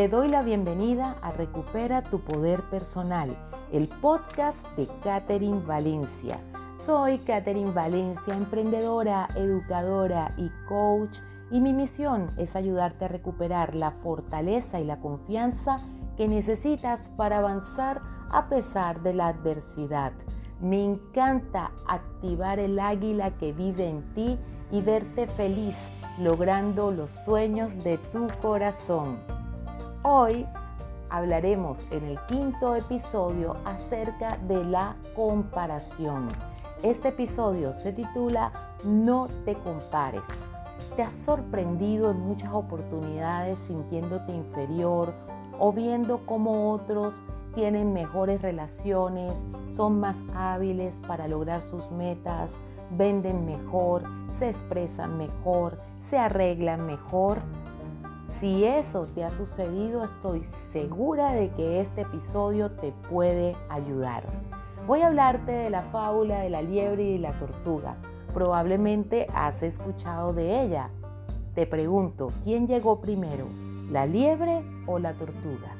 Te doy la bienvenida a Recupera tu Poder Personal, el podcast de Catherine Valencia. Soy Catherine Valencia, emprendedora, educadora y coach, y mi misión es ayudarte a recuperar la fortaleza y la confianza que necesitas para avanzar a pesar de la adversidad. Me encanta activar el águila que vive en ti y verte feliz logrando los sueños de tu corazón. Hoy hablaremos en el quinto episodio acerca de la comparación. Este episodio se titula No te compares. ¿Te has sorprendido en muchas oportunidades sintiéndote inferior o viendo cómo otros tienen mejores relaciones, son más hábiles para lograr sus metas, venden mejor, se expresan mejor, se arreglan mejor? Si eso te ha sucedido, estoy segura de que este episodio te puede ayudar. Voy a hablarte de la fábula de la liebre y la tortuga. Probablemente has escuchado de ella. Te pregunto, ¿quién llegó primero, la liebre o la tortuga?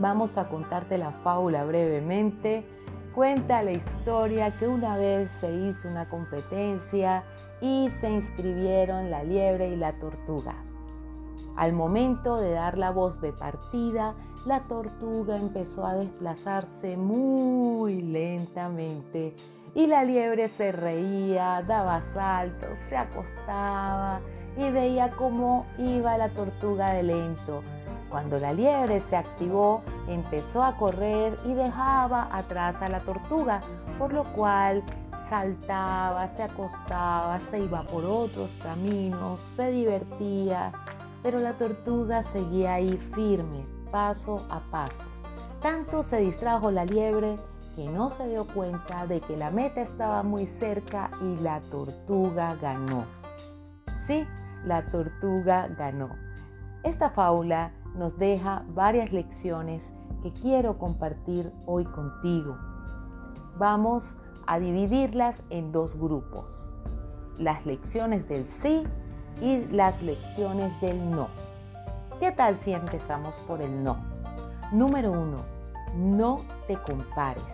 Vamos a contarte la fábula brevemente. Cuenta la historia que una vez se hizo una competencia y se inscribieron la liebre y la tortuga. Al momento de dar la voz de partida, la tortuga empezó a desplazarse muy lentamente y la liebre se reía, daba saltos, se acostaba y veía cómo iba la tortuga de lento. Cuando la liebre se activó, empezó a correr y dejaba atrás a la tortuga, por lo cual saltaba, se acostaba, se iba por otros caminos, se divertía pero la tortuga seguía ahí firme, paso a paso. Tanto se distrajo la liebre que no se dio cuenta de que la meta estaba muy cerca y la tortuga ganó. Sí, la tortuga ganó. Esta fábula nos deja varias lecciones que quiero compartir hoy contigo. Vamos a dividirlas en dos grupos. Las lecciones del sí y las lecciones del no. ¿Qué tal si empezamos por el no? Número uno, no te compares.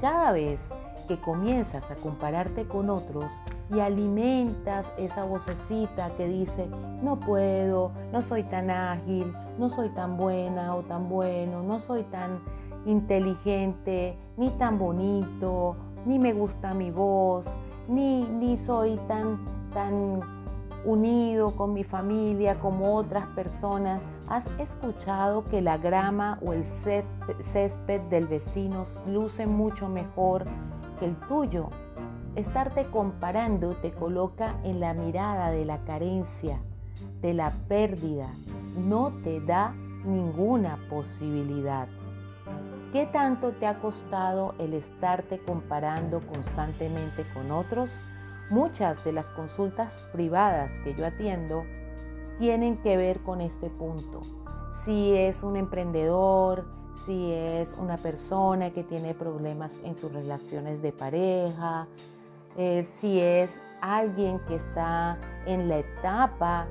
Cada vez que comienzas a compararte con otros y alimentas esa vocecita que dice, no puedo, no soy tan ágil, no soy tan buena o tan bueno, no soy tan inteligente, ni tan bonito, ni me gusta mi voz, ni, ni soy tan tan unido con mi familia como otras personas, has escuchado que la grama o el césped del vecino luce mucho mejor que el tuyo. Estarte comparando te coloca en la mirada de la carencia, de la pérdida. No te da ninguna posibilidad. ¿Qué tanto te ha costado el estarte comparando constantemente con otros? Muchas de las consultas privadas que yo atiendo tienen que ver con este punto. Si es un emprendedor, si es una persona que tiene problemas en sus relaciones de pareja, eh, si es alguien que está en la etapa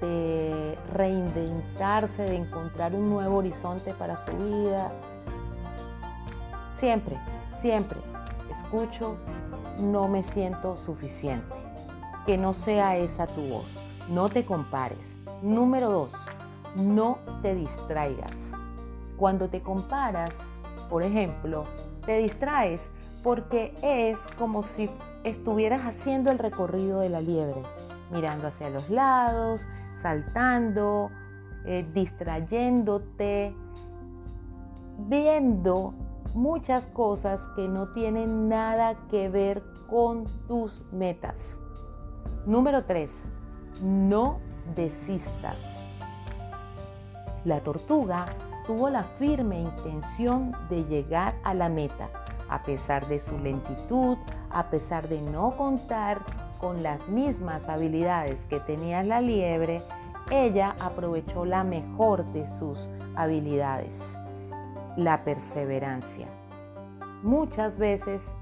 de reinventarse, de encontrar un nuevo horizonte para su vida. Siempre, siempre escucho no me siento suficiente. Que no sea esa tu voz. No te compares. Número dos, no te distraigas. Cuando te comparas, por ejemplo, te distraes porque es como si estuvieras haciendo el recorrido de la liebre, mirando hacia los lados, saltando, eh, distrayéndote, viendo muchas cosas que no tienen nada que ver con tus metas. Número 3. No desistas. La tortuga tuvo la firme intención de llegar a la meta, a pesar de su lentitud, a pesar de no contar con las mismas habilidades que tenía la liebre, ella aprovechó la mejor de sus habilidades la perseverancia. Muchas veces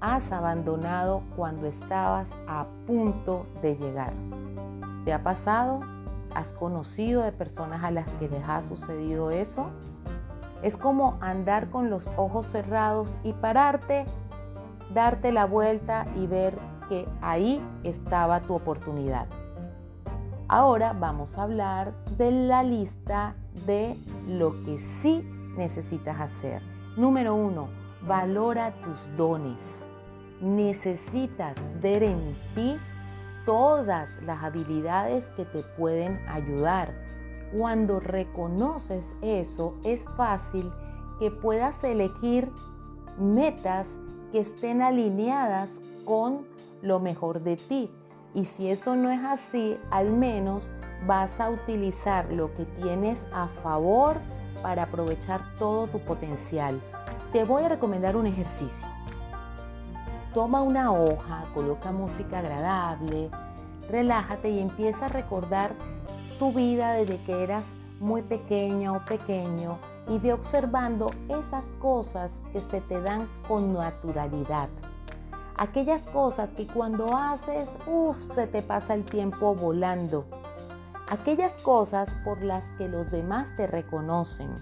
has abandonado cuando estabas a punto de llegar. ¿Te ha pasado? ¿Has conocido de personas a las que les ha sucedido eso? Es como andar con los ojos cerrados y pararte, darte la vuelta y ver que ahí estaba tu oportunidad. Ahora vamos a hablar de la lista de lo que sí necesitas hacer. Número uno, valora tus dones. Necesitas ver en ti todas las habilidades que te pueden ayudar. Cuando reconoces eso, es fácil que puedas elegir metas que estén alineadas con lo mejor de ti. Y si eso no es así, al menos vas a utilizar lo que tienes a favor para aprovechar todo tu potencial. Te voy a recomendar un ejercicio. Toma una hoja, coloca música agradable, relájate y empieza a recordar tu vida desde que eras muy pequeña o pequeño y ve observando esas cosas que se te dan con naturalidad. Aquellas cosas que cuando haces, uff, se te pasa el tiempo volando. Aquellas cosas por las que los demás te reconocen.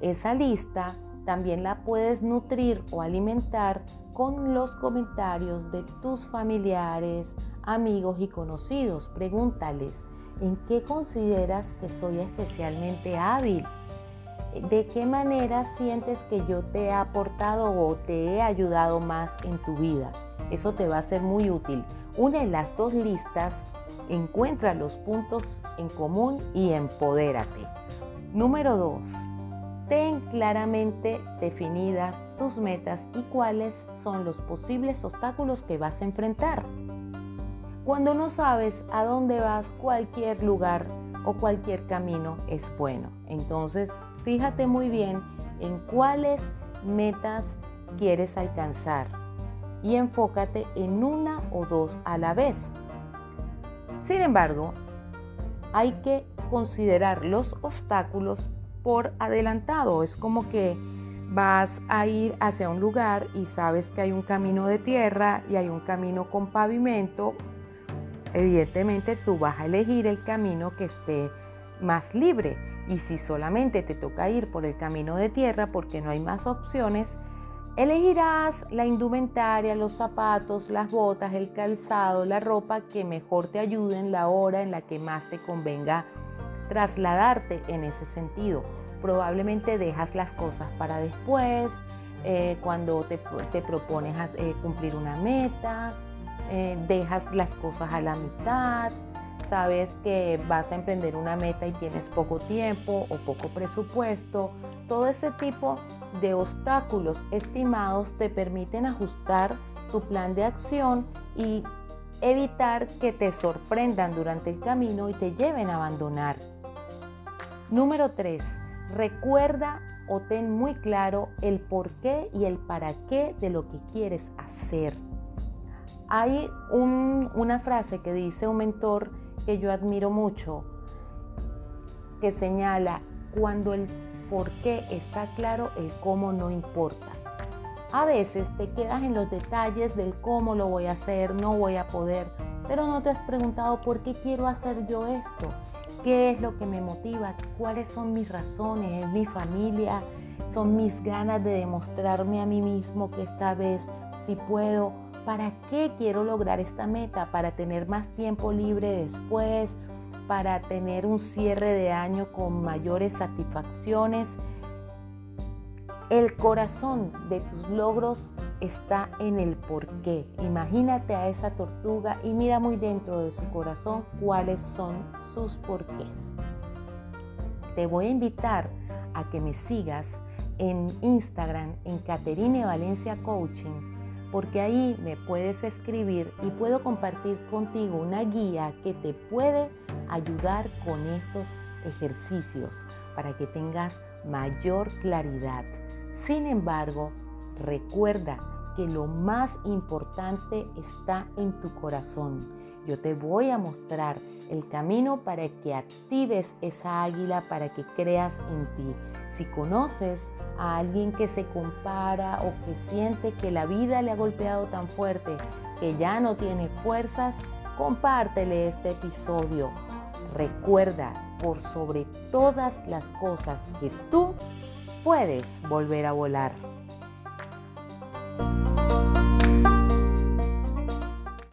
Esa lista también la puedes nutrir o alimentar con los comentarios de tus familiares, amigos y conocidos. Pregúntales, ¿en qué consideras que soy especialmente hábil? ¿De qué manera sientes que yo te he aportado o te he ayudado más en tu vida? Eso te va a ser muy útil. Une las dos listas, encuentra los puntos en común y empodérate. Número 2. Ten claramente definidas tus metas y cuáles son los posibles obstáculos que vas a enfrentar. Cuando no sabes a dónde vas, cualquier lugar o cualquier camino es bueno. Entonces, fíjate muy bien en cuáles metas quieres alcanzar y enfócate en una o dos a la vez. Sin embargo, hay que considerar los obstáculos por adelantado. Es como que vas a ir hacia un lugar y sabes que hay un camino de tierra y hay un camino con pavimento. Evidentemente tú vas a elegir el camino que esté más libre y si solamente te toca ir por el camino de tierra porque no hay más opciones, elegirás la indumentaria, los zapatos, las botas, el calzado, la ropa que mejor te ayuden la hora en la que más te convenga trasladarte en ese sentido. Probablemente dejas las cosas para después, eh, cuando te, propones eh, cumplir una meta, eh, dejas las cosas a la mitad, sabes que vas a emprender una meta y tienes poco tiempo o poco presupuesto. Todo ese tipo de obstáculos estimados te permiten ajustar tu plan de acción y evitar que te sorprendan durante el camino y te lleven a abandonar Número 3. Recuerda o ten muy claro el por qué y el para qué de lo que quieres hacer. Hay una frase que dice un mentor que yo admiro mucho, que señala, cuando el por qué está claro, el cómo no importa. A veces te quedas en los detalles del cómo lo voy a hacer, no voy a poder, pero no te has preguntado por qué quiero hacer yo esto qué es lo que me motiva, cuáles son mis razones, es mi familia, son mis ganas de demostrarme a mí mismo que esta vez sí puedo. ¿Para qué quiero lograr esta meta? Para tener más tiempo libre después, para tener un cierre de año con mayores satisfacciones. El corazón de tus logros está en el porqué. Imagínate a esa tortuga y mira muy dentro de su corazón cuáles son sus porqués. Te voy a invitar a que me sigas en Instagram en Caterine Valencia Coaching porque ahí me puedes escribir y puedo compartir contigo una guía que te puede ayudar con estos ejercicios para que tengas mayor claridad. Sin embargo, recuerda que lo más importante está en tu corazón. Yo te voy a mostrar el camino para que actives esa águila, para que creas en ti. Si conoces a alguien que se compara o que siente que la vida le ha golpeado tan fuerte que ya no tiene fuerzas, compártele este episodio. Recuerda por sobre todas las cosas que tú puedes volver a volar.